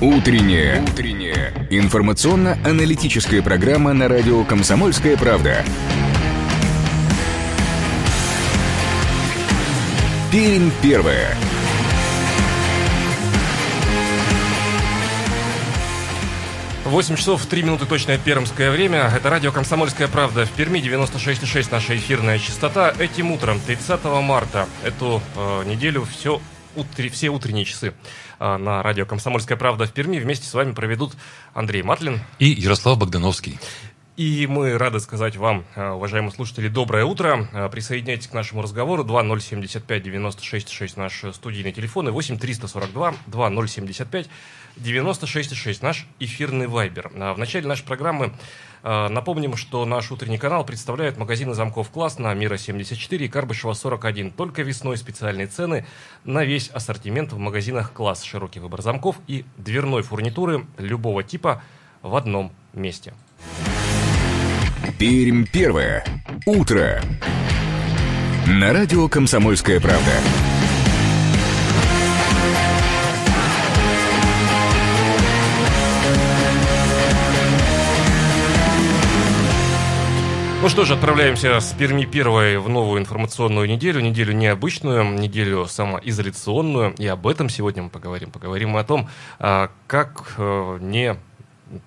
Утренняя. Утренняя. Информационно-аналитическая программа на радио «Комсомольская правда». Пермь первая. 8 часов 3 минуты точное пермское время. Это радио «Комсомольская правда» в Перми, 96,6 наша эфирная частота. Этим утром, 30 марта, эту э, неделю все, утри, все утренние часы э, на радио «Комсомольская правда» в Перми вместе с вами проведут Андрей Матлин и Ярослав Богдановский. И мы рады сказать вам, э, уважаемые слушатели, доброе утро. Э, присоединяйтесь к нашему разговору. 2075 96 6 наш студийный телефон и 8 342 2075 96 6 наш эфирный вайбер. В начале нашей программы э, напомним, что наш утренний канал представляет магазины замков класс на Мира 74 и Карбышева 41. Только весной специальные цены на весь ассортимент в магазинах класс. Широкий выбор замков и дверной фурнитуры любого типа в одном месте. Пермь первое. Утро. На радио «Комсомольская правда». Ну что ж, отправляемся с Перми первой в новую информационную неделю, неделю необычную, неделю самоизоляционную, и об этом сегодня мы поговорим. Поговорим мы о том, а, как э, не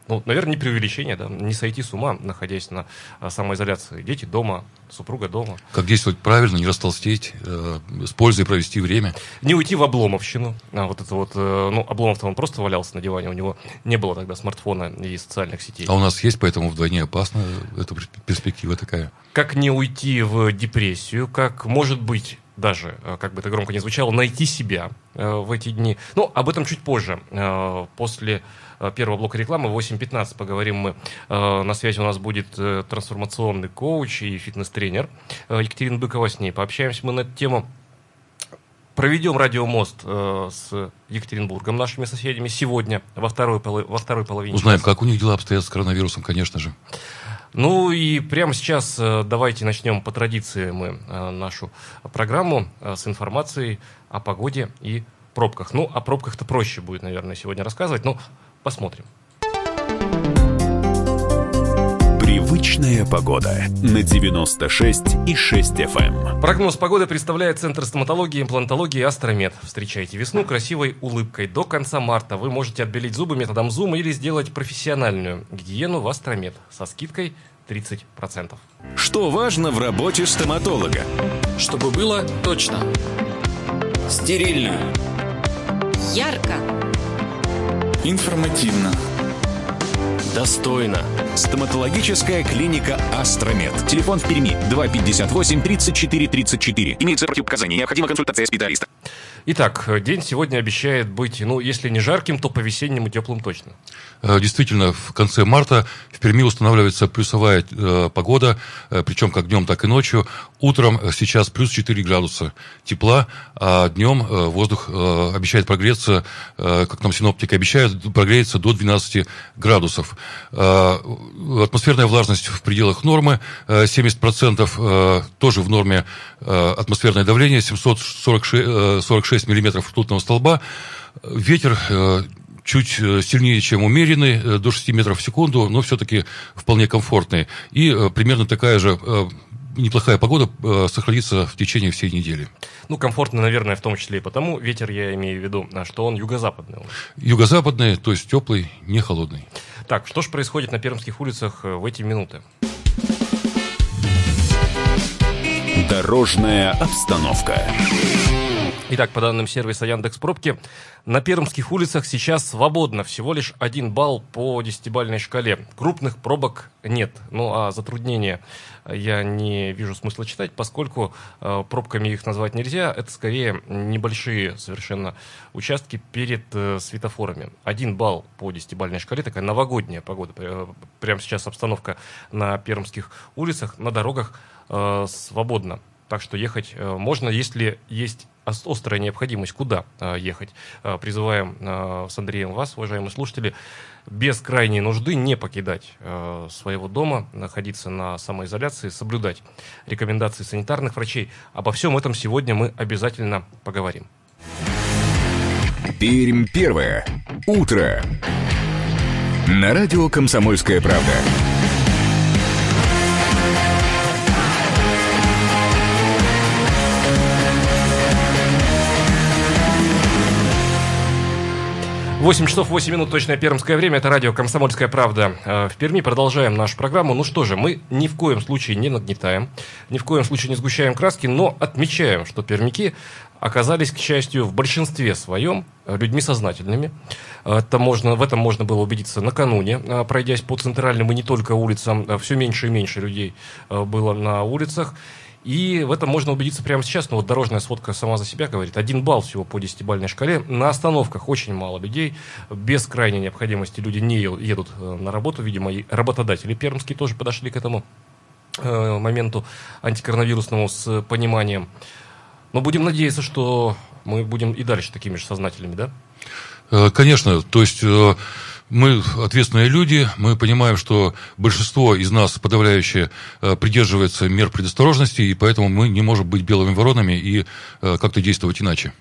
ну, наверное, не преувеличение, да, не сойти с ума, находясь на а, самоизоляции. Дети дома, супруга дома. Как действовать правильно, не растолстеть, э, с пользой провести время. Не уйти в обломовщину. А, вот это вот, э, ну, обломов-то он просто валялся на диване, у него не было тогда смартфона и социальных сетей. А у нас есть, поэтому вдвойне опасно эта перспектива такая. Как не уйти в депрессию, как, может быть, даже, э, как бы это громко не звучало, найти себя э, в эти дни. Ну, об этом чуть позже, э, после Э, первого блока рекламы. 8.15 поговорим мы. Э, на связи у нас будет э, трансформационный коуч и фитнес-тренер Екатерина Быкова. С ней пообщаемся мы на эту тему. Проведем радиомост э, с Екатеринбургом, нашими соседями, сегодня, во второй, во второй половине. Узнаем, часа. как у них дела обстоят с коронавирусом, конечно же. Ну и прямо сейчас э, давайте начнем по традиции мы э, нашу программу э, с информацией о погоде и пробках. Ну, о пробках-то проще будет, наверное, сегодня рассказывать. Но Посмотрим. Привычная погода на 96 и 6 FM. Эм. Прогноз погоды представляет Центр стоматологии, имплантологии Астромед. Встречайте весну красивой улыбкой. До конца марта вы можете отбелить зубы методом зума или сделать профессиональную гигиену в Астромед со скидкой 30%. Что важно в работе стоматолога? Чтобы было точно. Стерильно. Ярко Информативно. Достойно. Стоматологическая клиника «Астромед». Телефон в Перми 258 34 34. Имеется противопоказания. Необходима консультация специалиста. Итак, день сегодня обещает быть, ну, если не жарким, то по-весеннему теплым точно. Э, действительно, в конце марта в Перми устанавливается плюсовая э, погода, э, причем как днем, так и ночью. Утром э, сейчас плюс 4 градуса тепла, а днем э, воздух э, обещает прогреться, э, как нам синоптики обещают, прогреется до 12 градусов. Э, атмосферная влажность в пределах нормы, э, 70% э, тоже в норме э, атмосферное давление, 746 э, 46 миллиметров ртутного столба. Ветер э, чуть э, сильнее, чем умеренный, э, до 6 метров в секунду, но все-таки вполне комфортный. И примерно такая же неплохая погода сохранится в течение всей недели. Ну, комфортно, наверное, в том числе и потому, ветер я имею в виду, что он юго-западный. Юго-западный, то есть теплый, не холодный. Так, что же происходит на пермских улицах в эти минуты? Дорожная обстановка. Итак, по данным сервиса Яндекс Пробки, на пермских улицах сейчас свободно всего лишь один балл по десятибальной шкале. Крупных пробок нет. Ну а затруднения я не вижу смысла читать, поскольку э, пробками их назвать нельзя. Это скорее небольшие совершенно участки перед э, светофорами. Один балл по десятибальной шкале, такая новогодняя погода. Прямо сейчас обстановка на пермских улицах, на дорогах э, свободно. Так что ехать э, можно, если есть острая необходимость, куда ехать. Призываем с Андреем вас, уважаемые слушатели, без крайней нужды не покидать своего дома, находиться на самоизоляции, соблюдать рекомендации санитарных врачей. Обо всем этом сегодня мы обязательно поговорим. Пермь первое. Утро. На радио «Комсомольская правда». Восемь часов восемь минут, точное пермское время. Это радио «Комсомольская правда» э, в Перми. Продолжаем нашу программу. Ну что же, мы ни в коем случае не нагнетаем, ни в коем случае не сгущаем краски, но отмечаем, что пермяки оказались, к счастью, в большинстве своем людьми сознательными. Это можно, в этом можно было убедиться накануне, э, пройдясь по центральным и не только улицам. Э, Все меньше и меньше людей было на улицах. И в этом можно убедиться прямо сейчас. Ну, вот дорожная сводка сама за себя говорит. Один балл всего по десятибальной шкале. На остановках очень мало людей. Без крайней необходимости люди не едут на работу. Видимо, и работодатели пермские тоже подошли к этому моменту антикоронавирусному с пониманием. Но будем надеяться, что мы будем и дальше такими же сознательными, да? Э, конечно, то есть э, мы ответственные люди, мы понимаем, что большинство из нас, подавляющее, э, придерживается мер предосторожности, и поэтому мы не можем быть белыми воронами и как-то действовать иначе.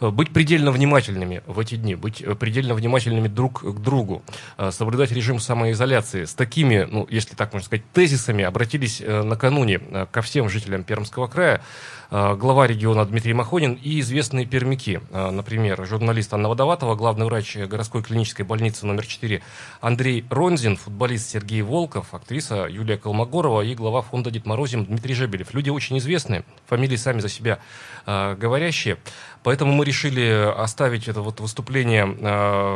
Быть предельно внимательными в эти дни, быть предельно внимательными друг к другу, соблюдать режим самоизоляции. С такими, ну, если так можно сказать, тезисами обратились накануне ко всем жителям Пермского края. Э, глава региона Дмитрий Махонин и известные пермяки. Э, например, журналист Анна Водоватова, главный врач городской клинической больницы номер 4 Андрей Ронзин, футболист Сергей Волков, актриса Юлия Колмогорова и глава фонда Дед Морозим Дмитрий Жебелев. Люди очень известные, фамилии сами за себя э, говорящие. Поэтому мы решили оставить это вот выступление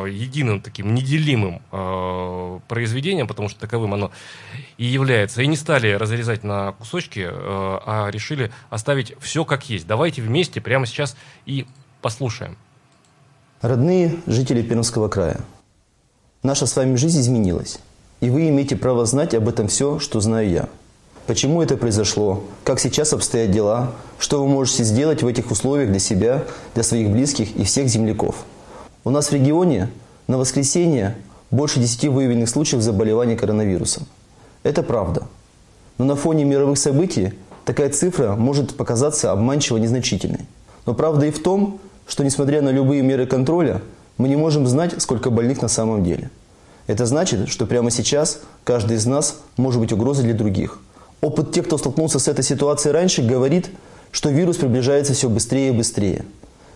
единым таким неделимым произведением, потому что таковым оно и является. И не стали разрезать на кусочки, а решили оставить все как есть. Давайте вместе прямо сейчас и послушаем. Родные жители Пермского края, наша с вами жизнь изменилась, и вы имеете право знать об этом все, что знаю я – Почему это произошло? Как сейчас обстоят дела? Что вы можете сделать в этих условиях для себя, для своих близких и всех земляков? У нас в регионе на воскресенье больше 10 выявленных случаев заболевания коронавирусом. Это правда. Но на фоне мировых событий такая цифра может показаться обманчиво незначительной. Но правда и в том, что несмотря на любые меры контроля, мы не можем знать, сколько больных на самом деле. Это значит, что прямо сейчас каждый из нас может быть угрозой для других – Опыт тех, кто столкнулся с этой ситуацией раньше, говорит, что вирус приближается все быстрее и быстрее.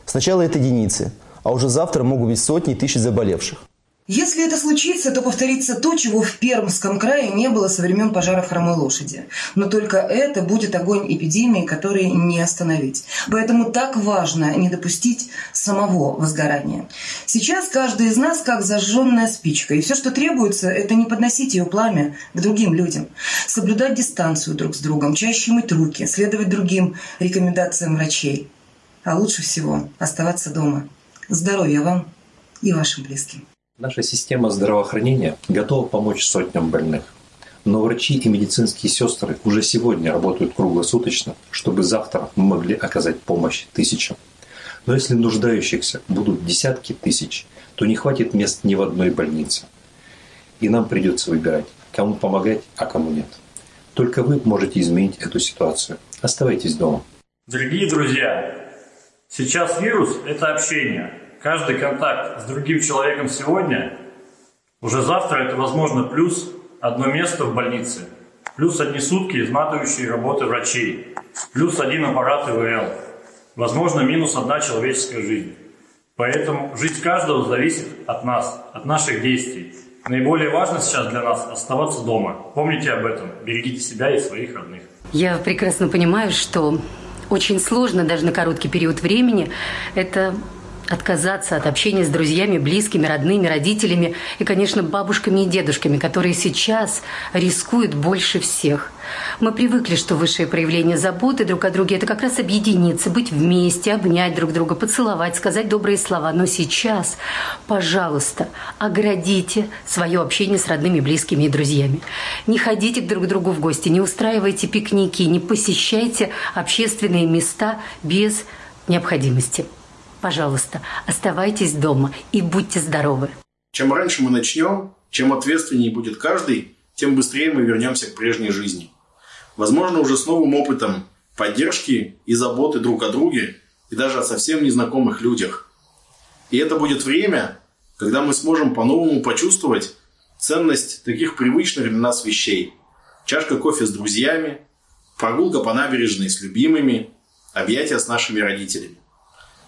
Сначала это единицы, а уже завтра могут быть сотни тысяч заболевших. Если это случится, то повторится то, чего в Пермском крае не было со времен пожаров хромой лошади. Но только это будет огонь эпидемии, который не остановить. Поэтому так важно не допустить самого возгорания. Сейчас каждый из нас как зажженная спичка. И все, что требуется, это не подносить ее пламя к другим людям. Соблюдать дистанцию друг с другом, чаще мыть руки, следовать другим рекомендациям врачей. А лучше всего оставаться дома. Здоровья вам и вашим близким. Наша система здравоохранения готова помочь сотням больных. Но врачи и медицинские сестры уже сегодня работают круглосуточно, чтобы завтра мы могли оказать помощь тысячам. Но если нуждающихся будут десятки тысяч, то не хватит мест ни в одной больнице. И нам придется выбирать, кому помогать, а кому нет. Только вы можете изменить эту ситуацию. Оставайтесь дома. Дорогие друзья, сейчас вирус – это общение – каждый контакт с другим человеком сегодня, уже завтра это, возможно, плюс одно место в больнице, плюс одни сутки изматывающие работы врачей, плюс один аппарат ИВЛ, возможно, минус одна человеческая жизнь. Поэтому жизнь каждого зависит от нас, от наших действий. Наиболее важно сейчас для нас оставаться дома. Помните об этом. Берегите себя и своих родных. Я прекрасно понимаю, что очень сложно даже на короткий период времени это отказаться от общения с друзьями, близкими, родными, родителями и, конечно, бабушками и дедушками, которые сейчас рискуют больше всех. Мы привыкли, что высшее проявление заботы друг о друге – это как раз объединиться, быть вместе, обнять друг друга, поцеловать, сказать добрые слова. Но сейчас, пожалуйста, оградите свое общение с родными, близкими и друзьями. Не ходите друг к другу в гости, не устраивайте пикники, не посещайте общественные места без необходимости. Пожалуйста, оставайтесь дома и будьте здоровы. Чем раньше мы начнем, чем ответственнее будет каждый, тем быстрее мы вернемся к прежней жизни. Возможно, уже с новым опытом поддержки и заботы друг о друге и даже о совсем незнакомых людях. И это будет время, когда мы сможем по-новому почувствовать ценность таких привычных для нас вещей. Чашка кофе с друзьями, прогулка по набережной с любимыми, объятия с нашими родителями.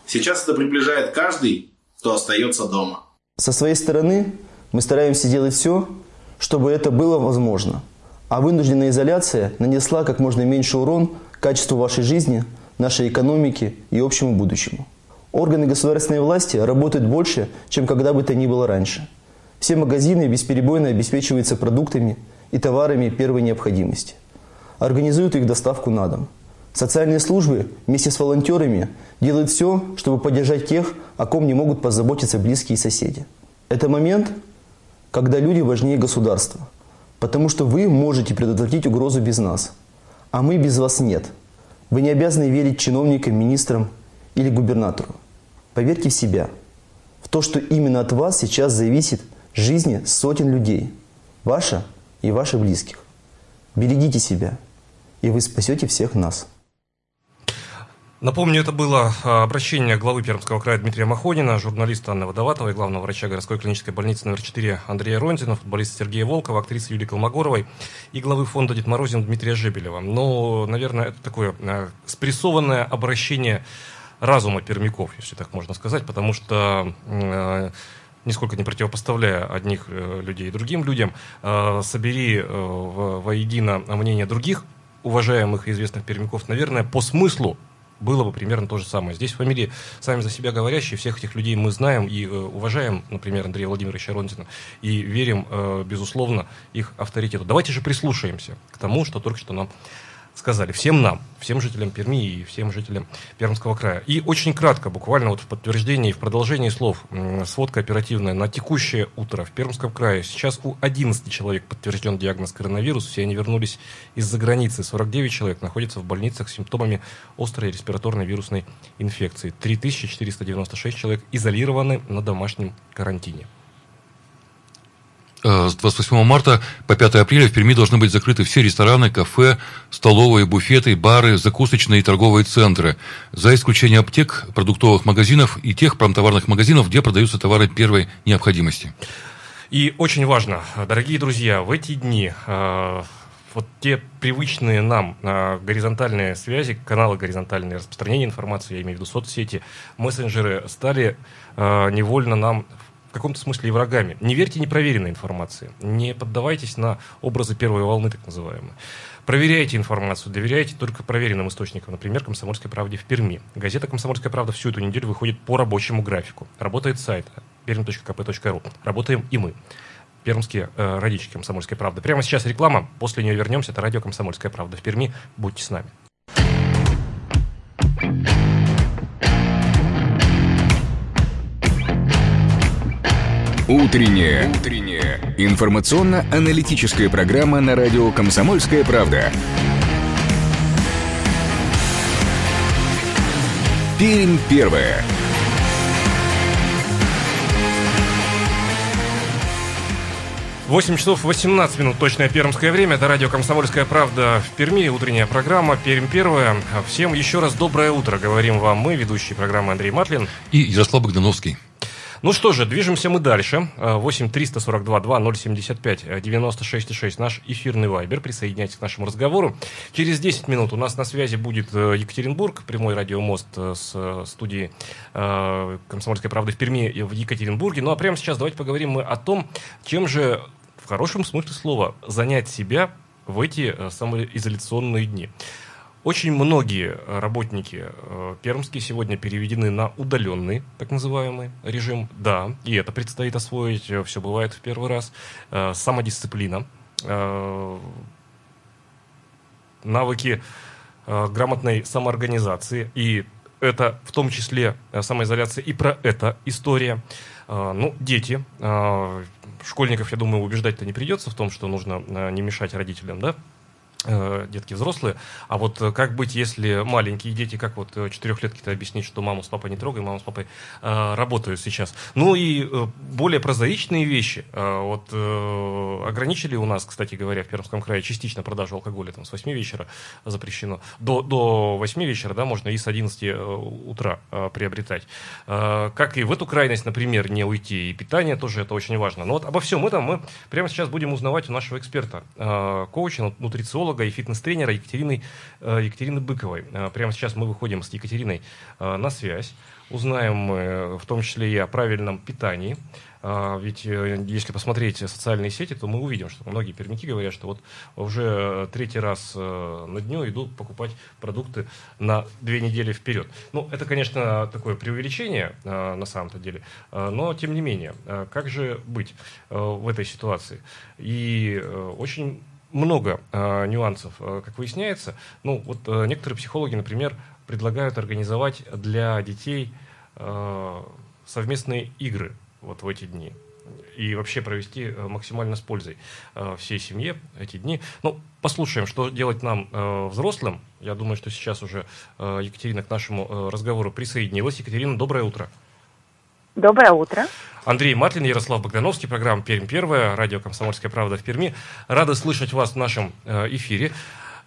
Сейчас это приближает каждый, кто остается дома. Со своей стороны мы стараемся делать все, чтобы это было возможно. А вынужденная изоляция нанесла как можно меньше урон качеству вашей жизни, нашей экономике и общему будущему. Органы государственной власти работают больше, чем когда бы то ни было раньше. Все магазины бесперебойно обеспечиваются продуктами и товарами первой необходимости. Организуют их доставку на дом. Социальные службы вместе с волонтерами делают все, чтобы поддержать тех, о ком не могут позаботиться близкие соседи. Это момент, когда люди важнее государства, потому что вы можете предотвратить угрозу без нас, а мы без вас нет. Вы не обязаны верить чиновникам, министрам или губернатору. Поверьте в себя, в то, что именно от вас сейчас зависит жизни сотен людей, ваша и ваших близких. Берегите себя, и вы спасете всех нас. Напомню, это было а, обращение главы Пермского края Дмитрия Махонина, журналиста Анны Водоватовой, главного врача городской клинической больницы номер 4 Андрея Ронзина, футболиста Сергея Волкова, актрисы Юлии Колмогоровой и главы фонда Дед Морозин Дмитрия Жебелева. Но, наверное, это такое а, спрессованное обращение разума пермяков, если так можно сказать, потому что э, нисколько не противопоставляя одних э, людей другим людям, э, собери воедино мнение других уважаемых и известных пермяков, наверное, по смыслу было бы примерно то же самое. Здесь фамилии сами за себя говорящие, всех этих людей мы знаем и э, уважаем, например, Андрея Владимировича Ронзина, и верим, э, безусловно, их авторитету. Давайте же прислушаемся к тому, что только что нам сказали всем нам, всем жителям Перми и всем жителям Пермского края. И очень кратко, буквально вот в подтверждении, в продолжении слов, сводка оперативная. На текущее утро в Пермском крае сейчас у 11 человек подтвержден диагноз коронавирус. Все они вернулись из-за границы. 49 человек находятся в больницах с симптомами острой респираторной вирусной инфекции. 3496 человек изолированы на домашнем карантине. Э, с 28 марта по 5 апреля в Перми должны быть закрыты все рестораны, кафе, столовые, буфеты, бары, закусочные и торговые центры, за исключением аптек, продуктовых магазинов и тех промтоварных магазинов, где продаются товары первой необходимости. И очень важно, дорогие друзья, в эти дни э, вот те привычные нам э, горизонтальные связи, каналы горизонтальные распространения информации, я имею в виду соцсети, мессенджеры, стали э, невольно нам в каком-то смысле и врагами. Не верьте непроверенной информации. Не поддавайтесь на образы первой волны, так называемые. Проверяйте информацию, доверяйте только проверенным источникам, например, «Комсомольской правде» в Перми. Газета «Комсомольская правда» всю эту неделю выходит по рабочему графику. Работает сайт perm.kp.ru. Работаем и мы. Пермские э, родички «Комсомольской правды». Прямо сейчас реклама, после нее вернемся. Это радио «Комсомольская правда» в Перми. Будьте с нами. Утренняя. Утренняя. Информационно-аналитическая программа на радио «Комсомольская правда». Пермь первая. Восемь часов 18 минут, точное пермское время. Это радио «Комсомольская правда» в Перми. Утренняя программа «Пермь первая». Всем еще раз доброе утро. Говорим вам мы, ведущий программы Андрей Матлин. И Ярослав Богдановский. Ну что же, движемся мы дальше. 8 342 2 075 96 6 наш эфирный вайбер. Присоединяйтесь к нашему разговору. Через 10 минут у нас на связи будет э, Екатеринбург, прямой радиомост э, с э, студии «Комсомольской правды» в Перми в Екатеринбурге. Ну а прямо сейчас давайте поговорим мы о том, чем же в хорошем смысле слова занять себя в эти самоизоляционные дни. Очень многие работники э, пермские сегодня переведены на удаленный, так называемый, режим. Да, и это предстоит освоить, э, все бывает в первый раз. Э, самодисциплина, э, навыки э, грамотной самоорганизации. И это в том числе э, самоизоляция. И про это история. Э, ну, дети. Э, школьников, я думаю, убеждать-то не придется в том, что нужно э, не мешать родителям, да? Э, детки взрослые. А вот э, как быть, если маленькие дети, как вот э, четырехлетки-то объяснить, что маму с папой не трогай, мама с папой э, работают сейчас. Ну и э, более прозаичные вещи. Э, вот э, ограничили у нас, кстати говоря, в Пермском крае частично продажу алкоголя там, с 8 вечера запрещено. До, до 8 вечера, да, можно и с 11 э, утра э, приобретать. Э, как и в эту крайность, например, не уйти. И питание тоже это очень важно. Но вот обо всем этом мы прямо сейчас будем узнавать у нашего эксперта, э, коуча, нутрициолога, психолога и фитнес-тренера Екатерины, э, Екатерины Быковой. Э, прямо сейчас мы выходим с Екатериной э, на связь. Узнаем в том числе и о правильном питании. Ведь если посмотреть социальные сети, то мы увидим, что многие пермяки говорят, что вот уже третий раз на дню идут покупать продукты на две недели вперед. Ну, это, конечно, такое преувеличение на самом-то деле, но тем не менее, как же быть в этой ситуации? И очень много э, нюансов, э, как выясняется. Ну, вот э, некоторые психологи, например, предлагают организовать для детей э, совместные игры вот в эти дни и вообще провести э, максимально с пользой э, всей семье эти дни. Ну, послушаем, что делать нам, взрослым. Я думаю, что сейчас уже Екатерина к нашему разговору присоединилась. Екатерина, доброе утро. Доброе утро. Андрей Матлин, Ярослав Богдановский, программа «Пермь первая», радио «Комсомольская правда» в Перми. Рады слышать вас в нашем э, эфире.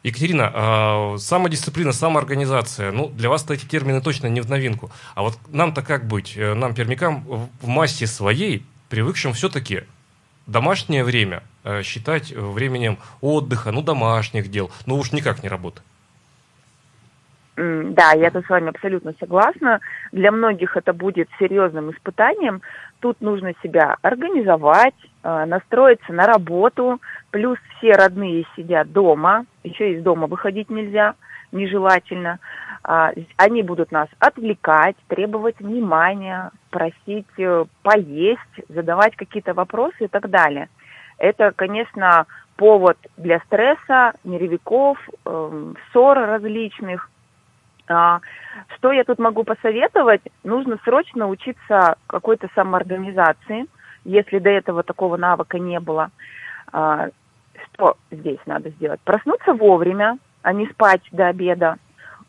Екатерина, э, самодисциплина, самоорганизация, ну, для вас эти термины точно не в новинку. А вот нам-то как быть? Э, нам, пермякам, в массе своей, привыкшим все-таки домашнее время считать временем отдыха, ну, домашних дел, ну, уж никак не работы. Да, я с вами абсолютно согласна. Для многих это будет серьезным испытанием. Тут нужно себя организовать, э, настроиться на работу. Плюс все родные сидят дома. Еще из дома выходить нельзя, нежелательно. А, они будут нас отвлекать, требовать внимания, просить э, поесть, задавать какие-то вопросы и так далее. Это, конечно, повод для стресса, нервиков, эм, ссор различных. А, что я тут могу посоветовать? Нужно срочно учиться какой-то самоорганизации, если до этого такого навыка не было. А, что здесь надо сделать? Проснуться вовремя, а не спать до обеда,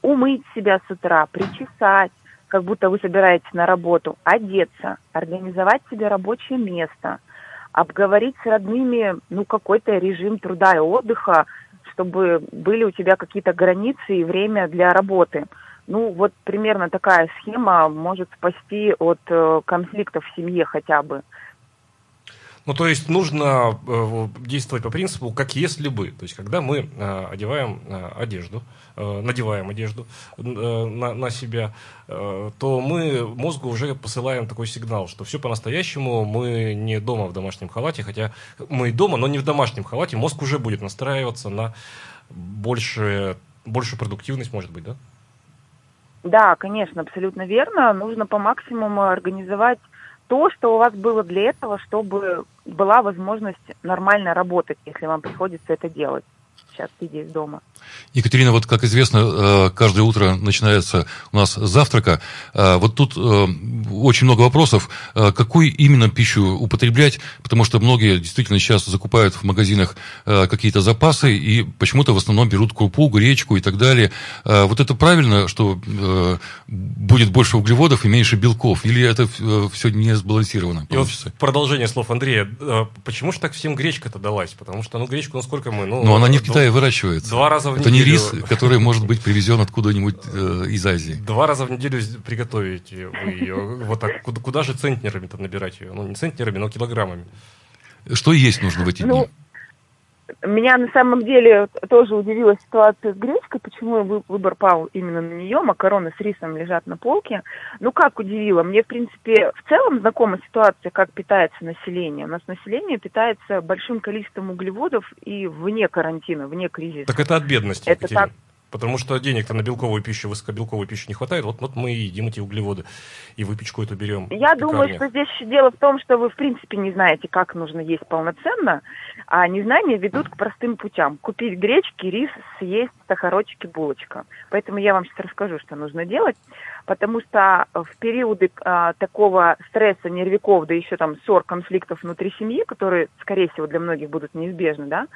умыть себя с утра, причесать, как будто вы собираетесь на работу, одеться, организовать себе рабочее место, обговорить с родными, ну, какой-то режим труда и отдыха, чтобы были у тебя какие-то границы и время для работы. Ну, вот примерно такая схема может спасти от э, конфликтов в семье хотя бы. Ну, то есть нужно э, действовать по принципу, как если бы. То есть, когда мы э, одеваем э, одежду, надеваем одежду на, себя, то мы мозгу уже посылаем такой сигнал, что все по-настоящему, мы не дома в домашнем халате, хотя мы дома, но не в домашнем халате, мозг уже будет настраиваться на больше, большую продуктивность, может быть, да? Да, конечно, абсолютно верно. Нужно по максимуму организовать то, что у вас было для этого, чтобы была возможность нормально работать, если вам приходится это делать сейчас, сидя из дома. Екатерина, вот как известно, э, каждое утро начинается у нас завтрака. Э, вот тут э, очень много вопросов. Какую именно пищу употреблять? Потому что многие действительно сейчас закупают в магазинах какие-то запасы и почему-то в основном берут крупу, гречку и так далее. Вот это правильно, что будет больше углеводов и меньше белков? Или это все не сбалансировано? И вот продолжение слов Андрея. Почему же так всем гречка-то далась? Потому что, ну, гречку, насколько мы... Ну, Но она не в Китае выращивается. Два раза в это неделю. не рис, который может быть привезен откуда-нибудь э, из Азии. Два раза в неделю приготовите вы ее. Вот так. Куда, куда же центнерами-то набирать ее? Ну, не центнерами, но килограммами. Что есть нужно в эти ну, дни? Меня на самом деле тоже удивила ситуация с гречкой, почему выбор пал именно на нее, макароны с рисом лежат на полке. Ну как удивило, мне в принципе в целом знакома ситуация, как питается население. У нас население питается большим количеством углеводов и вне карантина, вне кризиса. Так это от бедности. Это так, Потому что денег-то на белковую пищу, высокобелковую пищу не хватает. Вот, вот мы и едим эти углеводы. И выпечку эту берем. Я думаю, что здесь дело в том, что вы в принципе не знаете, как нужно есть полноценно. А незнания ведут к простым путям. Купить гречки, рис, съесть сахарочки, булочка. Поэтому я вам сейчас расскажу, что нужно делать. Потому что в периоды а, такого стресса, нервиков, да еще там ссор, конфликтов внутри семьи, которые, скорее всего, для многих будут неизбежны, да,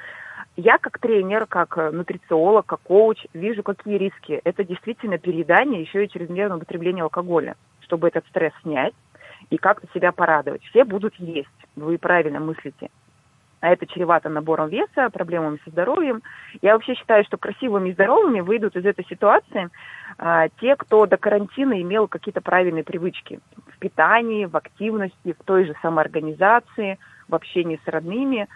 я как тренер, как э, нутрициолог, как коуч вижу, какие риски. Это действительно переедание, еще и чрезмерное употребление алкоголя, чтобы этот стресс снять и как-то себя порадовать. Все будут есть, вы правильно мыслите. А это чревато набором веса, проблемами со здоровьем. Я вообще считаю, что красивыми и здоровыми выйдут из этой ситуации а, те, кто до карантина имел какие-то правильные привычки в питании, в активности, в той же самоорганизации, в общении с родными.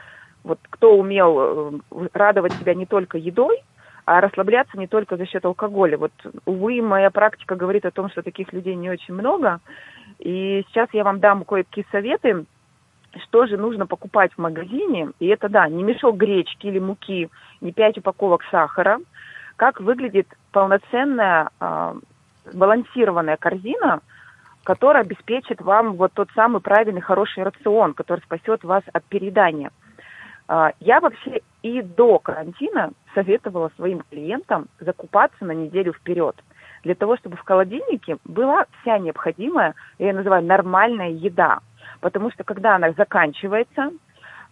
Вот кто умел э, радовать себя не только едой, а расслабляться не только за счет алкоголя. Вот, увы, моя практика говорит о том, что таких людей не очень много. И сейчас я вам дам кое-какие советы, что же нужно покупать в магазине. И это, да, не мешок гречки или муки, не пять упаковок сахара. Как выглядит полноценная э, балансированная корзина, которая обеспечит вам вот тот самый правильный хороший рацион, который спасет вас от переедания. А, я вообще и до карантина советовала своим клиентам закупаться на неделю вперед, для того, чтобы в холодильнике была вся необходимая, я называю, нормальная еда. Потому что когда она заканчивается,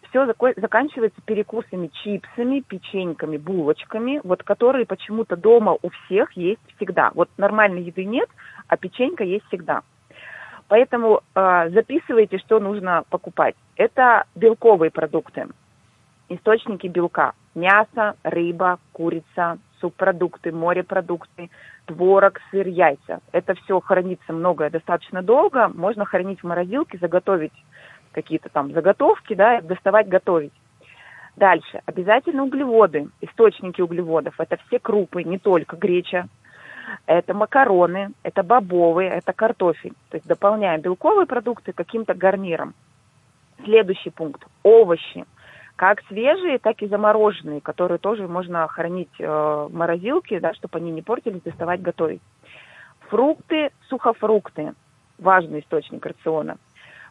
все заканчивается перекусами, чипсами, печеньками, булочками, вот которые почему-то дома у всех есть всегда. Вот нормальной еды нет, а печенька есть всегда. Поэтому э, записывайте, что нужно покупать. Это белковые продукты источники белка. Мясо, рыба, курица, субпродукты, морепродукты, творог, сыр, яйца. Это все хранится многое достаточно долго. Можно хранить в морозилке, заготовить какие-то там заготовки, да, доставать, готовить. Дальше. Обязательно углеводы, источники углеводов. Это все крупы, не только греча. Это макароны, это бобовые, это картофель. То есть дополняем белковые продукты каким-то гарниром. Следующий пункт. Овощи как свежие, так и замороженные, которые тоже можно хранить э, в морозилке, да, чтобы они не портились, доставать, готовить. Фрукты, сухофрукты, важный источник рациона.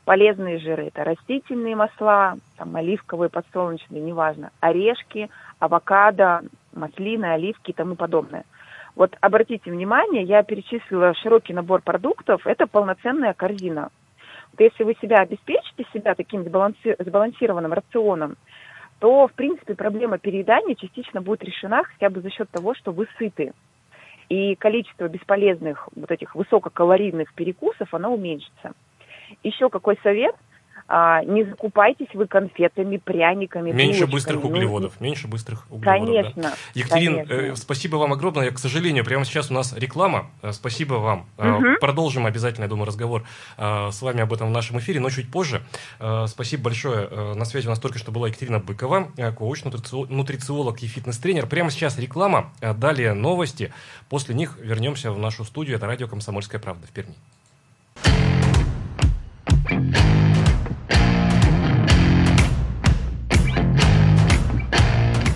Полезные жиры – это растительные масла, там, оливковые, подсолнечные, неважно. Орешки, авокадо, маслины, оливки и тому подобное. Вот обратите внимание, я перечислила широкий набор продуктов, это полноценная корзина. Вот если вы себя обеспечите себя таким сбалансированным рационом, то, в принципе, проблема переедания частично будет решена хотя бы за счет того, что вы сыты. И количество бесполезных вот этих высококалорийных перекусов, оно уменьшится. Еще какой совет – а, не закупайтесь вы конфетами, пряниками, Меньше булочками. быстрых ну, углеводов, меньше быстрых углеводов. Конечно. Да. Екатерин, конечно. Э, спасибо вам огромное. К сожалению, прямо сейчас у нас реклама. Э, спасибо вам. Угу. Продолжим обязательно, я думаю, разговор э, с вами об этом в нашем эфире, но чуть позже. Э, спасибо большое. Э, на связи у нас только что была Екатерина Быкова, э, коуч, нутрициолог и фитнес-тренер. Прямо сейчас реклама, э, далее новости. После них вернемся в нашу студию. Это радио «Комсомольская правда» в Перми.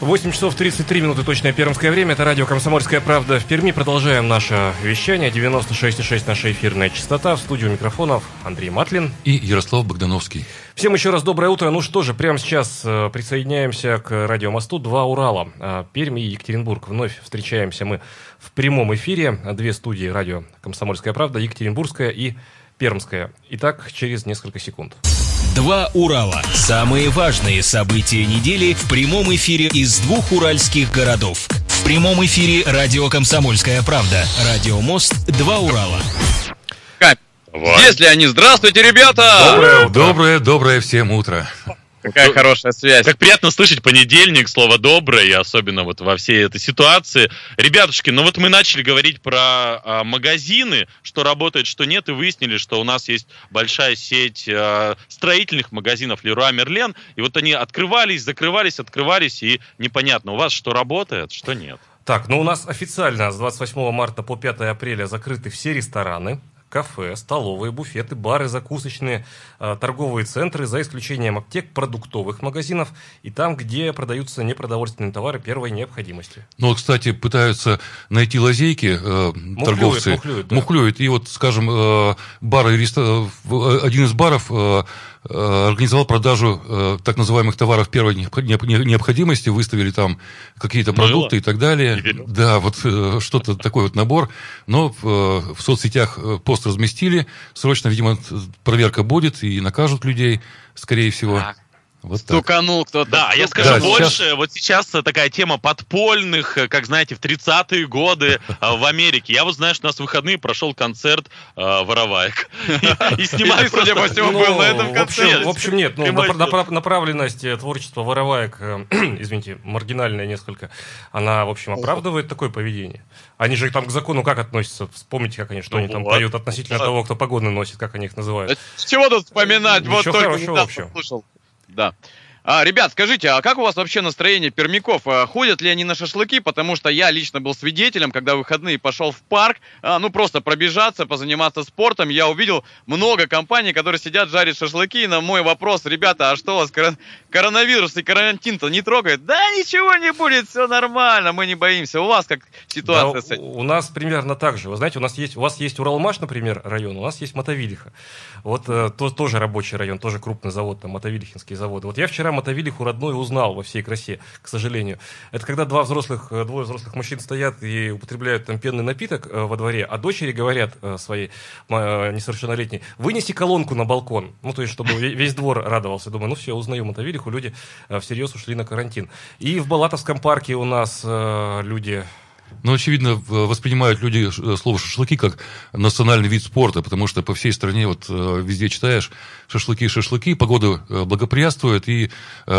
8 часов 33 минуты точное пермское время. Это радио «Комсомольская правда» в Перми. Продолжаем наше вещание. 96,6 наша эфирная частота. В студию микрофонов Андрей Матлин. И Ярослав Богдановский. Всем еще раз доброе утро. Ну что же, прямо сейчас э, присоединяемся к радиомосту «Два Урала». Э, Пермь и Екатеринбург. Вновь встречаемся мы в прямом эфире. Две студии радио «Комсомольская правда», Екатеринбургская и Пермская. Итак, через несколько секунд. Два Урала. Самые важные события недели в прямом эфире из двух уральских городов. В прямом эфире радио «Комсомольская правда». Радио «Мост». Два Урала. Вот. Здесь они. Здравствуйте, ребята! Доброе, доброе, доброе всем утро. Какая хорошая связь. Как приятно слышать понедельник, слово доброе, и особенно вот во всей этой ситуации. Ребятушки, ну вот мы начали говорить про а, магазины, что работает, что нет, и выяснили, что у нас есть большая сеть а, строительных магазинов Леруа Мерлен, и вот они открывались, закрывались, открывались, и непонятно, у вас что работает, что нет. Так, ну у нас официально с 28 марта по 5 апреля закрыты все рестораны кафе, столовые, буфеты, бары, закусочные, э, торговые центры, за исключением аптек, продуктовых магазинов и там, где продаются непродовольственные товары первой необходимости. Ну, кстати, пытаются найти лазейки э, мухлюют, торговцы. Мухлюют, да. мухлюют. И вот, скажем, э, бары, рестор... один из баров э, организовал продажу э, так называемых товаров первой необходимости, выставили там какие-то продукты и так далее. Да, вот что-то такой вот набор. Но в соцсетях пост разместили. Срочно, видимо, проверка будет и накажут людей, скорее всего. Так. Вот Стуканул кто-то. Да, я скажу да, больше. Сейчас... Вот сейчас такая тема подпольных, э, как знаете, в 30-е годы э, в Америке. Я вот знаю, что у нас в выходные прошел концерт э, вороваек. И снимали, судя по всему, был на этом концерте. В общем, нет. Ну, направленность творчества вороваек, извините, маргинальная несколько, она, в общем, оправдывает такое поведение. Они же там к закону как относятся? Вспомните, как они, что они там поют относительно того, кто погоны носит, как они их называют. Чего тут вспоминать? Вот только слушал. Да. А, ребят, скажите, а как у вас вообще настроение пермяков? А, ходят ли они на шашлыки? Потому что я лично был свидетелем, когда в выходные пошел в парк, а, ну просто пробежаться, позаниматься спортом. Я увидел много компаний, которые сидят, жарят шашлыки. И на мой вопрос, ребята, а что у вас коронавирус и карантин-то не трогает? Да ничего не будет, все нормально, мы не боимся. У вас как ситуация да, с этим? У нас примерно так же. Вы знаете, у нас есть, у вас есть Уралмаш, например, район, у нас есть Мотовилиха. Вот э, то, тоже рабочий район, тоже крупный завод, там Мотовилихинские заводы. Вот я вчера вчера Мотовилиху родной узнал во всей красе, к сожалению. Это когда два взрослых, э, двое взрослых мужчин стоят и употребляют там пенный напиток э, во дворе, а дочери говорят э, своей несовершеннолетней, вынеси колонку на балкон. Ну, то есть, чтобы весь двор радовался. Думаю, ну все, узнаю Мотовилиху, люди всерьез ушли на карантин. И в Балатовском парке у нас люди ну, очевидно, воспринимают люди э, слово шашлыки как национальный вид спорта, потому что по всей стране вот э, везде читаешь шашлыки, шашлыки, погода э, благоприятствует, и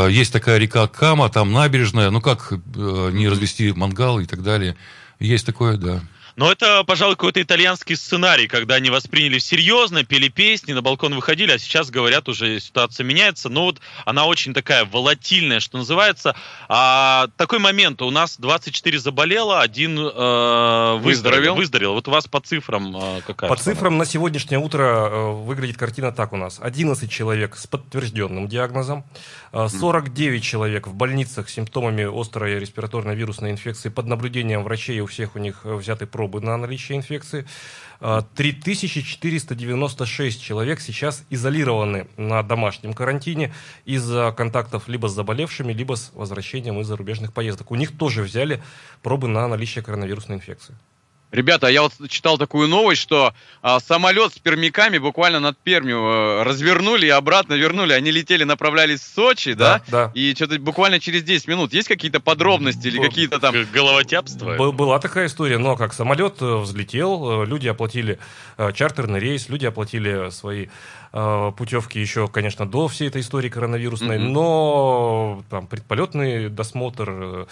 есть такая река Кама, там набережная, ну как не развести мангал и так далее. Есть такое, да. Но это, пожалуй, какой-то итальянский сценарий, когда они восприняли серьезно, пели песни, на балкон выходили, а сейчас, говорят, уже ситуация меняется. Но вот она очень такая волатильная, что называется. А, такой момент. У нас 24 заболело, один э, выздоровел. выздоровел. Вот у вас по цифрам э, какая? По цифрам на сегодняшнее утро э, выглядит картина так у нас. 11 человек с подтвержденным диагнозом, 49 э, человек в больницах с симптомами острой респираторной вирусной инфекции под наблюдением врачей. У всех у них взяты пробы пробы на наличие инфекции. 3496 а, человек сейчас изолированы на домашнем карантине из-за контактов либо с заболевшими, либо с возвращением из зарубежных поездок. У них тоже взяли пробы на наличие коронавирусной инфекции. Ребята, я вот читал такую новость, что а, самолет с пермяками буквально над Пермью а, развернули и обратно вернули. Они летели, направлялись в Сочи, да? Да. да. И что-то буквально через 10 минут. Есть какие-то подробности или какие-то там... Головотяпства? Была такая история, но как самолет э, взлетел, э, люди оплатили э, чартерный рейс, люди оплатили свои Э, путевки еще, конечно, до всей этой истории коронавирусной, mm-hmm. но там предполетный досмотр,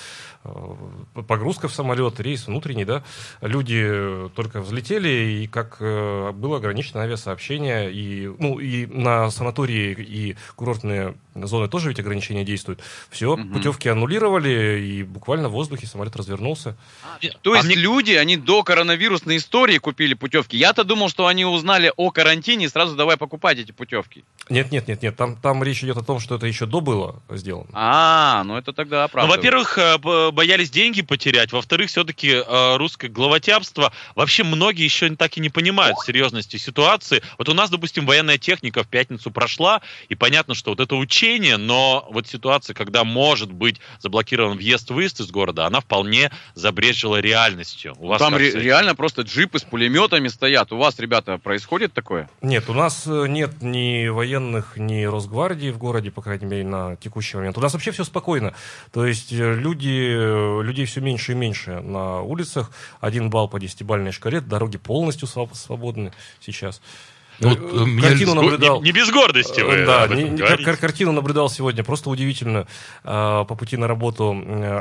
э, погрузка в самолет, рейс внутренний, да, люди только взлетели, и как э, было ограничено авиасообщение, и, ну, и на санатории и курортные зоны тоже ведь ограничения действуют. Все, угу. путевки аннулировали, и буквально в воздухе самолет развернулся. А, то есть а мне... люди, они до коронавирусной истории купили путевки. Я-то думал, что они узнали о карантине и сразу давай покупать эти путевки. Нет, нет, нет, нет. Там, там речь идет о том, что это еще до было сделано. А, ну это тогда правда. Ну, во-первых, э, боялись деньги потерять. Во-вторых, все-таки э, русское главотябство. Вообще многие еще так и не понимают серьезности ситуации. Вот у нас, допустим, военная техника в пятницу прошла, и понятно, что вот это учение, но вот ситуация, когда может быть заблокирован въезд-выезд из города, она вполне забрежила реальностью. У вас Там ре- реально просто джипы с пулеметами стоят. У вас, ребята, происходит такое? Нет, у нас э, нет ни военных ни Росгвардии в городе, по крайней мере, на текущий момент. У нас вообще все спокойно. То есть э, люди, э, людей все меньше и меньше на улицах. Один балл по десятибальной шкале, дороги полностью свободны сейчас. Ну, вот, э, картину наблюдал. Не, не без гордости вы. Да, не, кар- картину наблюдал сегодня. Просто удивительно. По пути на работу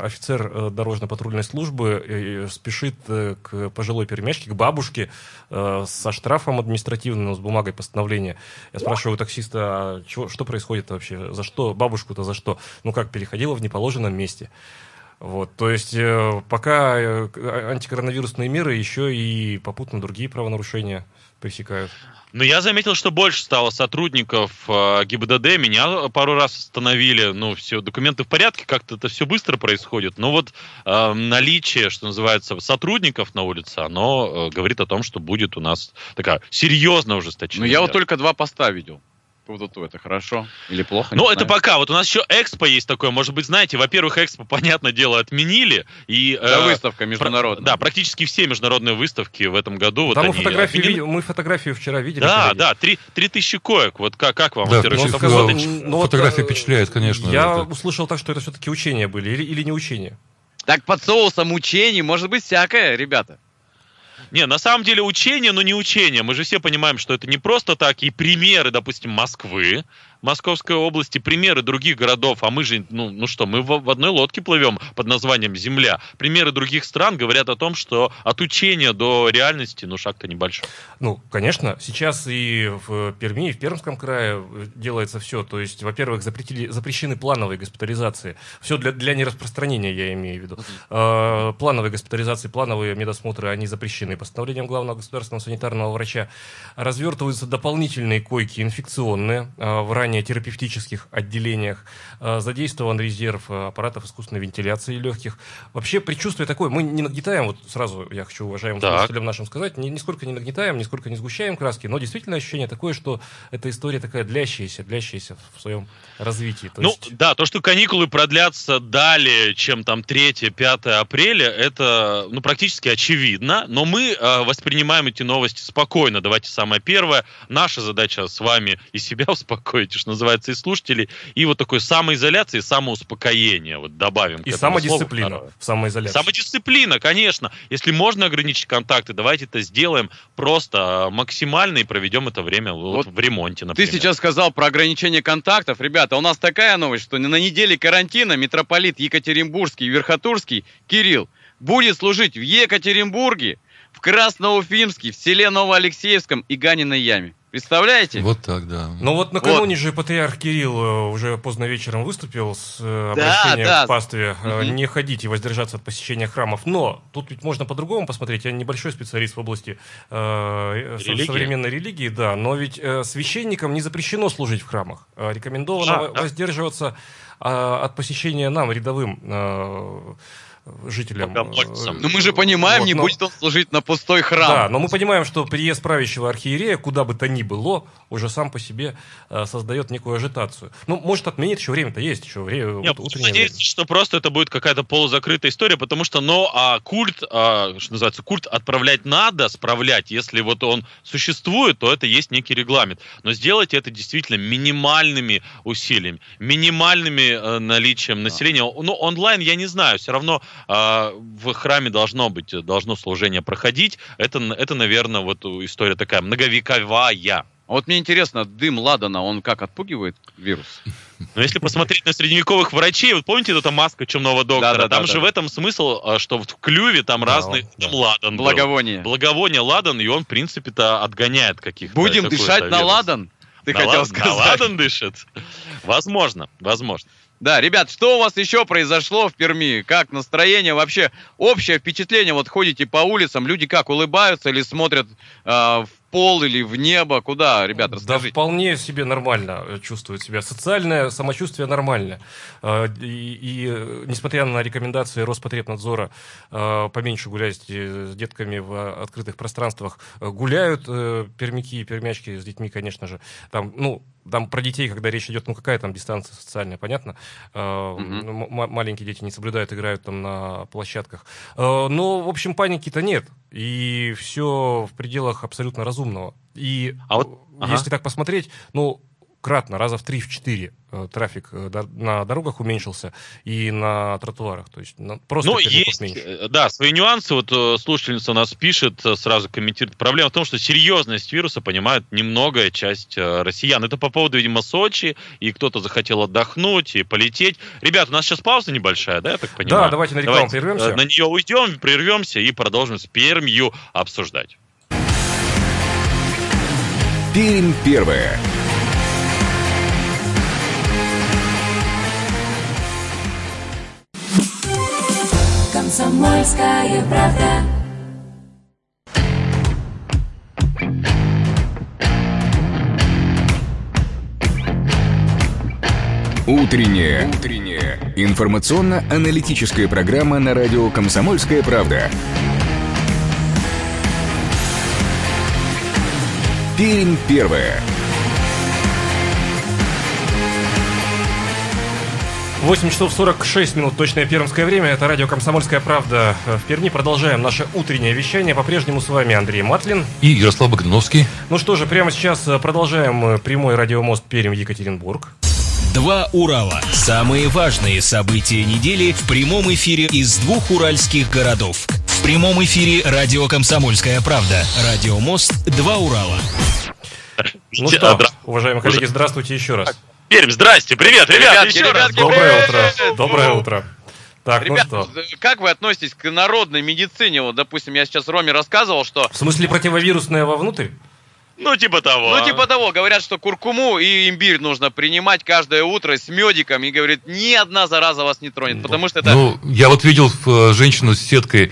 офицер дорожно-патрульной службы спешит к пожилой перемячке, к бабушке со штрафом административным, с бумагой постановления. Я спрашиваю у таксиста, а чего, что происходит вообще? За что? Бабушку-то за что? Ну как, переходила в неположенном месте. Вот, то есть пока антикоронавирусные меры еще и попутно другие правонарушения пресекают. Ну, я заметил, что больше стало сотрудников э, ГИБДД. Меня пару раз остановили. Ну, все, документы в порядке, как-то это все быстро происходит. Но вот э, наличие, что называется, сотрудников на улице, оно э, говорит о том, что будет у нас такая серьезная ужесточение. Ну, я вот только два поста видел. Экспо в это хорошо или плохо? Ну, это пока. Вот у нас еще Экспо есть такое. Может быть, знаете, во-первых, Экспо, понятное дело, отменили. И, да, э, выставка международная. Про, да, практически все международные выставки в этом году. Да, вот мы, фотографии, видели, мы фотографию вчера видели. Да, да, три, три тысячи коек. Вот как, как вам? Да, во-первых, ну, ну, фотография вот, впечатляет, конечно. Я это. услышал так, что это все-таки учения были или, или не учения. Так под соусом учений может быть всякое, ребята. Не, на самом деле учение, но не учение. Мы же все понимаем, что это не просто так. И примеры, допустим, Москвы, Московской области, примеры других городов, а мы же, ну, ну что, мы в, в одной лодке плывем под названием Земля. Примеры других стран говорят о том, что от учения до реальности, ну, шаг-то небольшой. Ну, конечно, сейчас и в Перми, и в Пермском крае делается все. То есть, во-первых, запретили, запрещены плановые госпитализации. Все для, для нераспространения, я имею в виду. Э, плановые госпитализации, плановые медосмотры, они запрещены постановлением главного государственного санитарного врача. Развертываются дополнительные койки инфекционные э, в ранее терапевтических отделениях. Э, задействован резерв э, аппаратов искусственной вентиляции легких. Вообще, предчувствие такое, мы не нагнетаем, вот сразу я хочу уважаемым так. слушателям нашим сказать, ни, нисколько не нагнетаем, нисколько не сгущаем краски, но действительно ощущение такое, что эта история такая длящаяся, длящаяся в своем развитии. То ну, есть... да, то, что каникулы продлятся далее, чем там 3-5 апреля, это ну, практически очевидно, но мы э, воспринимаем эти новости спокойно. Давайте самое первое. Наша задача с вами и себя успокоить, что называется, и слушателей, и вот такой самоизоляции, самоуспокоения, вот добавим. И самодисциплина слову, в самоизоляции. Самодисциплина, конечно. Если можно ограничить контакты, давайте это сделаем просто а, максимально и проведем это время вот, вот в ремонте, например. Ты сейчас сказал про ограничение контактов. Ребята, у нас такая новость, что на неделе карантина митрополит Екатеринбургский и Верхотурский Кирилл будет служить в Екатеринбурге, в Красноуфимске, в селе Новоалексеевском и Ганиной яме. Представляете? Вот так, да. Ну вот накануне вот. же патриарх Кирилл э, уже поздно вечером выступил с э, обращением да, да. к пастве угу. не ходить и воздержаться от посещения храмов. Но тут ведь можно по-другому посмотреть. Я небольшой специалист в области э, Религия? современной религии, да. Но ведь э, священникам не запрещено служить в храмах. Рекомендовано а, воздерживаться э, от посещения нам, рядовым э, жителям. Но ну, мы же понимаем, вот, не но... будет он служить на пустой храм. Да, но мы понимаем, что приезд правящего архиерея, куда бы то ни было, уже сам по себе э, создает некую ажитацию. Ну, может, отменить еще время-то есть, еще время. Нет, вот, надеюсь, время. что просто это будет какая-то полузакрытая история, потому что, ну, а культ, а, что называется, культ отправлять надо, справлять, если вот он существует, то это есть некий регламент. Но сделайте это действительно минимальными усилиями, минимальными э, наличием населения. Ну, онлайн я не знаю, все равно в храме должно быть, должно служение проходить. Это, это наверное, вот история такая многовековая. А вот мне интересно, дым ладана, он как отпугивает вирус? Но если посмотреть на средневековых врачей, вот помните эта маска чумного доктора? Да, да, там да, же да. в этом смысл, а, что в клюве там да, разный да. ладан Благовоние. Был. Благовоние ладан, и он, в принципе-то, отгоняет каких-то... Будем дышать вирус. на ладан? Ты на хотел лад... сказать. На ладан дышит? Возможно, возможно. Да, ребят, что у вас еще произошло в Перми? Как настроение вообще? Общее впечатление, вот ходите по улицам, люди как, улыбаются или смотрят э, в пол или в небо? Куда, ребят, расскажите. Да вполне себе нормально э, чувствуют себя. Социальное самочувствие нормальное. Э, и, и э, несмотря на рекомендации Роспотребнадзора поменьше гулять с детками в открытых пространствах, гуляют пермяки и пермячки с детьми, конечно же. Там, ну, там про детей, когда речь идет, ну какая там дистанция социальная, понятно? Mm-hmm. Маленькие дети не соблюдают, играют там на площадках. Но, в общем, паники-то нет. И все в пределах абсолютно разумного. И а вот, если ага. так посмотреть, ну, кратно, раза в 3-4 э, трафик э, на дорогах уменьшился и на тротуарах. То есть просто ну, есть, меньше. Э, да, свои нюансы. Вот слушательница у нас пишет, сразу комментирует. Проблема в том, что серьезность вируса понимает немногое часть россиян. Это по поводу, видимо, Сочи, и кто-то захотел отдохнуть и полететь. Ребят, у нас сейчас пауза небольшая, да, я так понимаю? Да, давайте на рекламу давайте, прервемся. На нее уйдем, прервемся и продолжим с Пермью обсуждать. Пермь первая. «Комсомольская правда». Утренняя. Утренняя. Информационно-аналитическая программа на радио «Комсомольская правда». Пермь первая. 8 часов 46 минут, точное пермское время. Это радио «Комсомольская правда» в Перми. Продолжаем наше утреннее вещание. По-прежнему с вами Андрей Матлин. И Ярослав Багряновский. Ну что же, прямо сейчас э, продолжаем прямой радиомост Пермь-Екатеринбург. Два Урала. Самые важные события недели в прямом эфире из двух уральских городов. В прямом эфире радио «Комсомольская правда». Радиомост «Два Урала». Ну что, уважаемые коллеги, здравствуйте еще раз. Пермь, здрасте, привет, ребят, Ребятки, еще раз. ребятки, Доброе утро. Доброе утро. Так, Ребят, ну что? как вы относитесь к народной медицине? Вот, допустим, я сейчас Роме рассказывал, что... В смысле противовирусное вовнутрь? Ну, типа того. Ну, типа того, говорят, что куркуму и имбирь нужно принимать каждое утро с медиком, и говорит, ни одна зараза вас не тронет, потому что это... Ну, я вот видел э, женщину с сеткой э,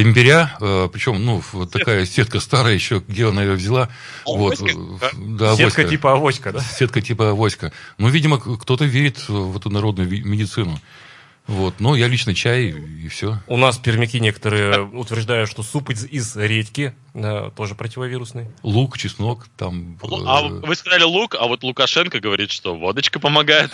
имбиря, э, причем, ну, вот такая сетка старая еще, где она ее взяла. Вот, Авоська? э, да, Сетка авоська. типа авоська, да? Сетка типа авоська. Ну, видимо, кто-то верит в эту народную медицину. Вот, но я лично чай и все. У нас пермяки некоторые утверждают, что суп из, из редьки э, тоже противовирусный. Лук, чеснок, там... Лу- А э, вы сказали лук, а вот Лукашенко говорит, что водочка помогает.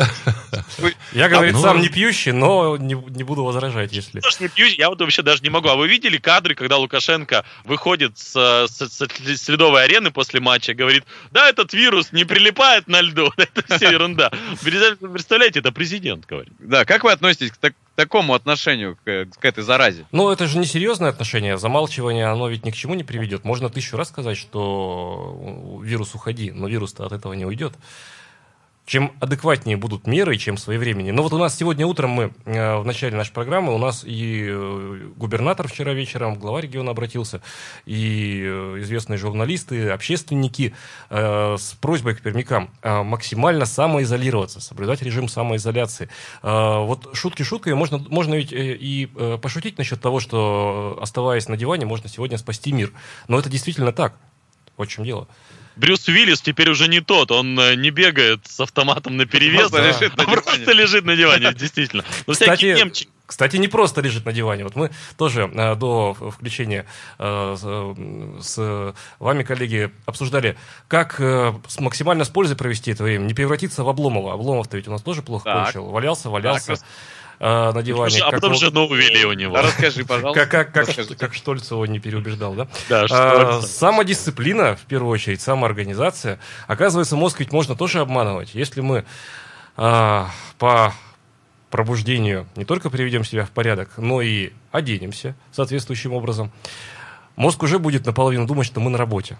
Я, говорит, ну- сам не пьющий, но не, буду возражать, если... Тоже не пью, я вот вообще даже не могу. А вы видели кадры, когда Лукашенко выходит с, с- с- с ледовой арены после матча, говорит, да, этот вирус не прилипает на льду, это все ерунда. Представляете, это президент говорит. Да, как вы относитесь к так- такому отношению к, к этой заразе? Ну, это же не серьезное отношение. Замалчивание, оно ведь ни к чему не приведет. Можно тысячу раз сказать, что вирус уходи, но вирус-то от этого не уйдет. Чем адекватнее будут меры, чем своевременнее. Но вот у нас сегодня утром мы, э, в начале нашей программы, у нас и э, губернатор вчера вечером, глава региона обратился, и э, известные журналисты, общественники с просьбой к пермякам максимально самоизолироваться, соблюдать режим самоизоляции. Вот шутки шуткой, можно, можно ведь и пошутить насчет того, что оставаясь на диване, можно сегодня спасти мир. Но это действительно так. Вот в чем дело. Брюс Уиллис теперь уже не тот, он э, не бегает с автоматом на перевес, Просто лежит на а просто диване. лежит на диване, действительно. Ну, Кстати, немчики. кстати, не просто лежит на диване. Вот мы тоже э, до включения э, с, э, с вами, коллеги, обсуждали, как э, с- максимально с пользой провести это время, не превратиться в Обломова. Обломов-то ведь у нас тоже плохо Так. кончил. Валялся, валялся Так, э, на диване. А как потом вот- жену увели у него. Расскажи, пожалуйста. как, как, как, как Штольц его не переубеждал, да? Да, А, самодисциплина, в первую очередь, самоорганизация. Оказывается, мозг ведь можно тоже обманывать. Если мы а, по пробуждению не только приведем себя в порядок, но и оденемся соответствующим образом, мозг уже будет наполовину думать, что мы на работе.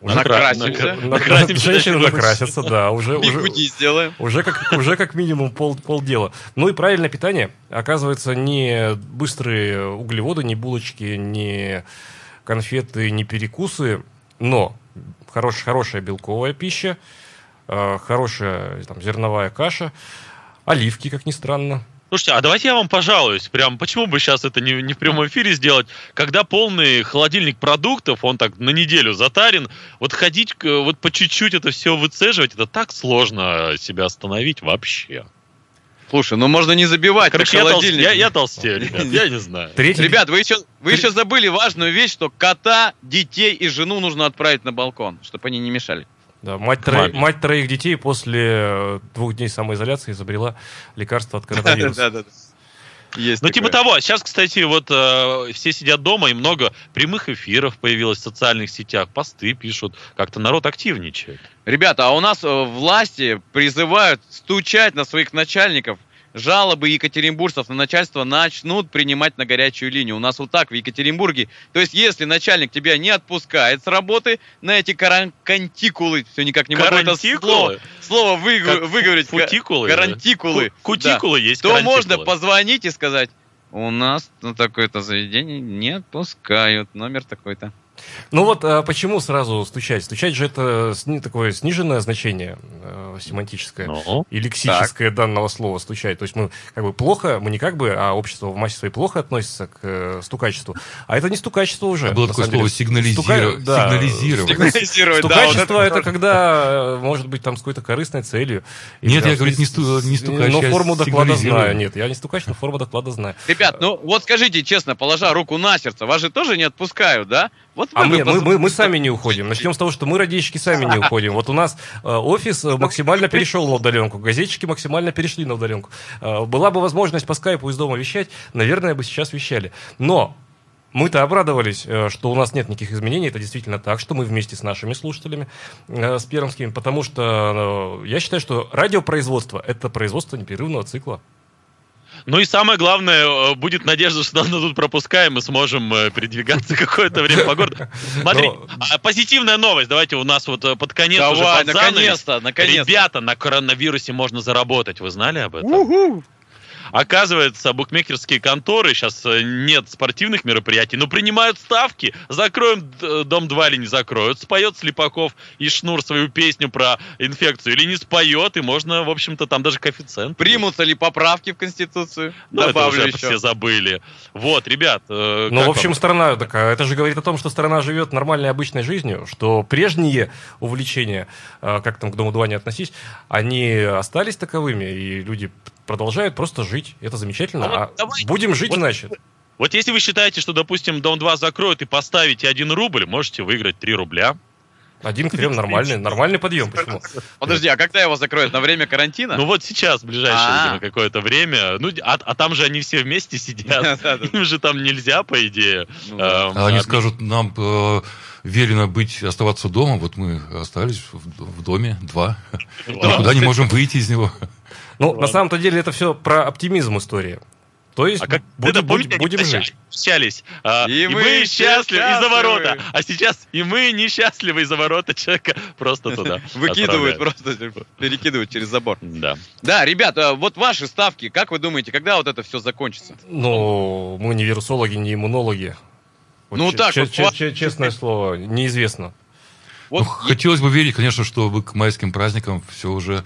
Уже Накрасимся. На- Накрасимся, Женщины накрасятся, да, уже, уже, сделаем. уже как, уже как минимум пол, полдела. Ну и правильное питание. Оказывается, не быстрые углеводы, не булочки, не конфеты, не перекусы, но хорош, хорошая белковая пища, э, хорошая там, зерновая каша, оливки, как ни странно. Слушайте, а давайте я вам пожалуюсь. Прям почему бы сейчас это не, не в прямом эфире сделать? Когда полный холодильник продуктов, он так на неделю затарен, вот ходить, вот по чуть-чуть это все выцеживать, это так сложно себя остановить вообще. Слушай, ну можно не забивать Короче, на я, толст- я, я толстею, ребят, я не знаю. Третий, Ребят, вы еще, вы еще забыли важную вещь, что кота, детей и жену нужно отправить на балкон, чтобы они не мешали. Да, мать, тро- мать троих детей после э, двух дней самоизоляции изобрела лекарство от коронавируса. Да-да-да. Есть Ну, такое. типа того. Сейчас, кстати, вот э, все сидят дома, и много прямых эфиров появилось в социальных сетях, посты пишут, как-то народ активничает. Ребята, а у нас э, власти призывают стучать на своих начальников. Жалобы екатеринбуржцев на начальство начнут принимать на горячую линию. У нас вот так в Екатеринбурге. То есть, если начальник тебя не отпускает с работы на эти каран- кантикулы, все никак не могу это Карантикулы? слово, слово вы- Как выговорить. футикулы, да? Карантикулы. Ку- кутикулы есть, То карантикулы. можно позвонить и сказать, у нас на такое-то заведение не отпускают. Номер такой-то. Ну вот а почему сразу стучать? Стучать же это сни- такое сниженное значение э, семантическое Ну, и лексическое данного слова стучать. То есть мы как бы плохо, мы не как бы, а общество в массе своей плохо относится к э, стукачеству. А это не стукачество уже. А было такое слово сигнализировать. Стука- да. Сигнализировать. Сигнализировать, да, вот Стукачество это это когда, э, может быть, там с какой-то корыстной целью. Или Нет, там я, говорит, не сту- не с- стукач, Но форму доклада знаю. Нет, я не стукач, но форму доклада знаю. Ребят, ну вот скажите честно, положа руку на сердце, вас же тоже не отпускают, да? Вот А мы, мы, мы, мы сами не уходим. Начнем с того, что мы, радищики, сами не уходим. Вот у нас э, офис э, максимально перешел на удаленку, газетчики максимально перешли на удаленку. Э, была бы возможность по скайпу из дома вещать, наверное, бы сейчас вещали. Но мы-то обрадовались, э, что у нас нет никаких изменений. Это действительно так, что мы вместе с нашими слушателями, с пермскими, потому что я считаю, что радиопроизводство – это производство непрерывного цикла. Ну и самое главное, будет надежда, что нас тут пропускаем, мы сможем передвигаться какое-то время по городу. Смотри, Но... А, позитивная новость. Давайте у нас вот под конец Давай, уже наконец-то, наконец-то. Ребята, на коронавирусе можно заработать. Вы знали об этом? У-ху. Оказывается, букмекерские конторы, сейчас э, нет спортивных мероприятий, но принимают ставки. Закроем Дом-2 или не закроют. Споет Слепаков и Шнур свою песню про инфекцию или не споет, и можно, в общем-то, там даже коэффициент. Примутся ли поправки в Конституцию? Ну, это уже еще. все забыли. Вот, ребят. Э, ну, в общем, вам? страна такая, это же говорит о том, что страна живет нормальной обычной жизнью, что прежние увлечения, э, как там к Дому-2 не относись, они остались таковыми, и люди продолжают просто жить. Это замечательно. А, а давайте, будем жить вот, иначе. Вот если вы считаете, что, допустим, Дом 2 закроют и поставите 1 рубль, можете выиграть 3 рубля. Один крем нормальный, нормальный подъем. Почему? Подожди, а когда его закроют? На время карантина? Ну вот сейчас, в ближайшее видимо, какое-то время. Ну, а, а там же они все вместе сидят. Им же там нельзя, по идее. Ну а они скажут, нам э, велено быть, оставаться дома. Вот мы остались в доме, два. Никуда не можем выйти из него. Ну, Ладно. на самом-то деле это все про оптимизм история. То есть а как, будем, будем, будем жить. Общались. А, и, и мы, мы счастливы из-за ворота. А сейчас и мы несчастливы из-за ворота человека просто туда. Выкидывают просто, типа, перекидывают через забор. Да. Да, ребята, вот ваши ставки, как вы думаете, когда вот это все закончится? Ну, мы не вирусологи, не иммунологи. Ну так, вот, честное слово, неизвестно. Вот ну, Хотелось бы верить, конечно, что к майским праздникам все уже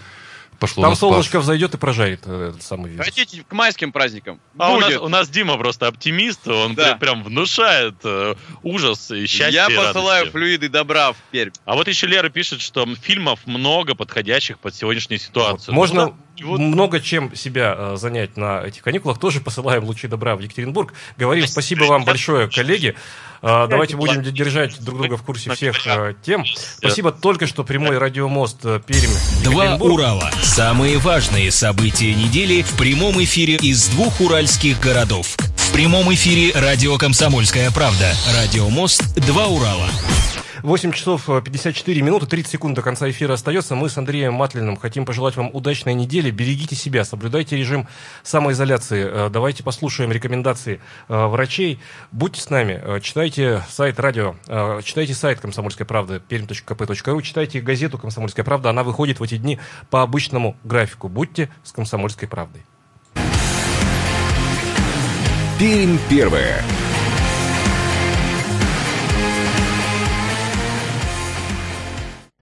пошло Там солнышко взойдет и прожарит э, этот самый вирус. Хотите к майским праздникам? А у нас, у нас Дима просто оптимист, он да. прям внушает э, ужас и счастье. Я и посылаю радости. флюиды добра в Пермь. А вот еще Лера пишет, что фильмов много подходящих под сегодняшнюю ситуацию. Вот. Можно ну, вот. много чем себя э, занять на этих каникулах. Тоже посылаем лучи добра в Екатеринбург. Говорим спасибо вам большое, коллеги. А, давайте будем держать друг друга в курсе всех э, тем. Спасибо только что прямой радиомост э, Пермь. Два Урала. Самые важные события недели в прямом эфире из двух уральских городов. В прямом эфире радио «Комсомольская правда». Радиомост «Два Урала». 8 часов 54 э, минуты, 30 секунд до конца эфира остается. Мы с Андреем Матлиным хотим пожелать вам удачной недели. Берегите себя, соблюдайте режим самоизоляции. Э, давайте послушаем рекомендации э, врачей. Будьте с нами, читайте сайт радио, читайте сайт «Комсомольская правда» перм.кп.ру, читайте газету «Комсомольская правда». Она выходит в эти дни по обычному графику. Будьте с «Комсомольской правдой». Пермь первая.